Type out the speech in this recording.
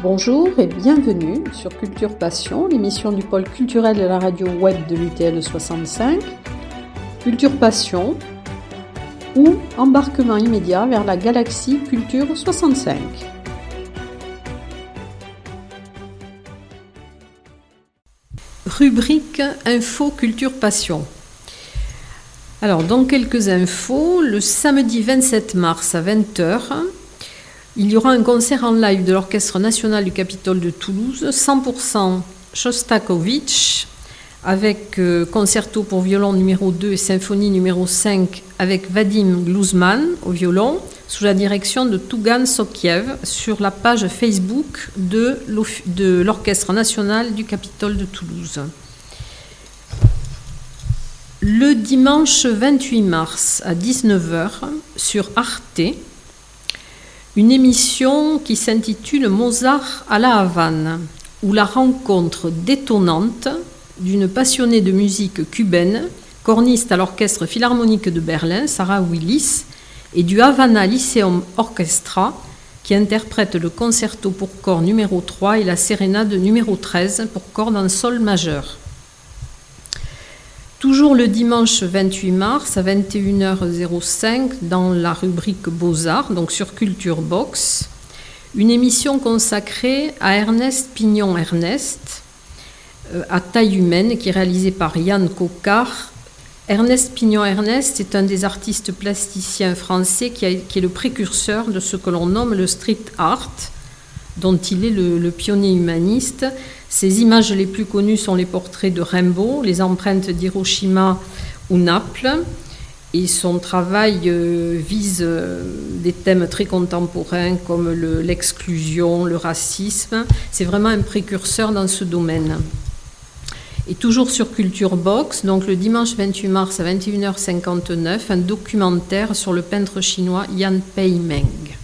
Bonjour et bienvenue sur Culture Passion, l'émission du pôle culturel de la radio web de l'UTL 65. Culture Passion ou embarquement immédiat vers la galaxie Culture 65. Rubrique Info Culture Passion. Alors, dans quelques infos, le samedi 27 mars à 20h, il y aura un concert en live de l'Orchestre national du Capitole de Toulouse, 100% Shostakovich, avec euh, concerto pour violon numéro 2 et symphonie numéro 5 avec Vadim Gluzman au violon, sous la direction de Tougan Sokiev, sur la page Facebook de l'Orchestre national du Capitole de Toulouse. Le dimanche 28 mars à 19h sur Arte, une émission qui s'intitule Mozart à la Havane, où la rencontre détonnante d'une passionnée de musique cubaine, corniste à l'Orchestre Philharmonique de Berlin, Sarah Willis, et du Havana Lyceum Orchestra, qui interprète le concerto pour corps numéro 3 et la sérénade numéro 13 pour cordes en sol majeur. Toujours le dimanche 28 mars à 21h05 dans la rubrique Beaux-Arts, donc sur Culture Box, une émission consacrée à Ernest Pignon Ernest, euh, à taille humaine, qui est réalisée par Yann Cocard. Ernest Pignon Ernest est un des artistes plasticiens français qui, est le précurseur de ce que l'on nomme le street art, dont il est le pionnier humaniste. Ses images les plus connues sont les portraits de Rimbaud, les empreintes d'Hiroshima ou Naples. Et son travail euh, vise euh, des thèmes très contemporains comme l'exclusion, le, racisme. C'est vraiment un précurseur dans ce domaine. Et toujours sur Culture Box, donc le dimanche 28 mars à 21h59, un documentaire sur le peintre chinois Yan Pei Meng.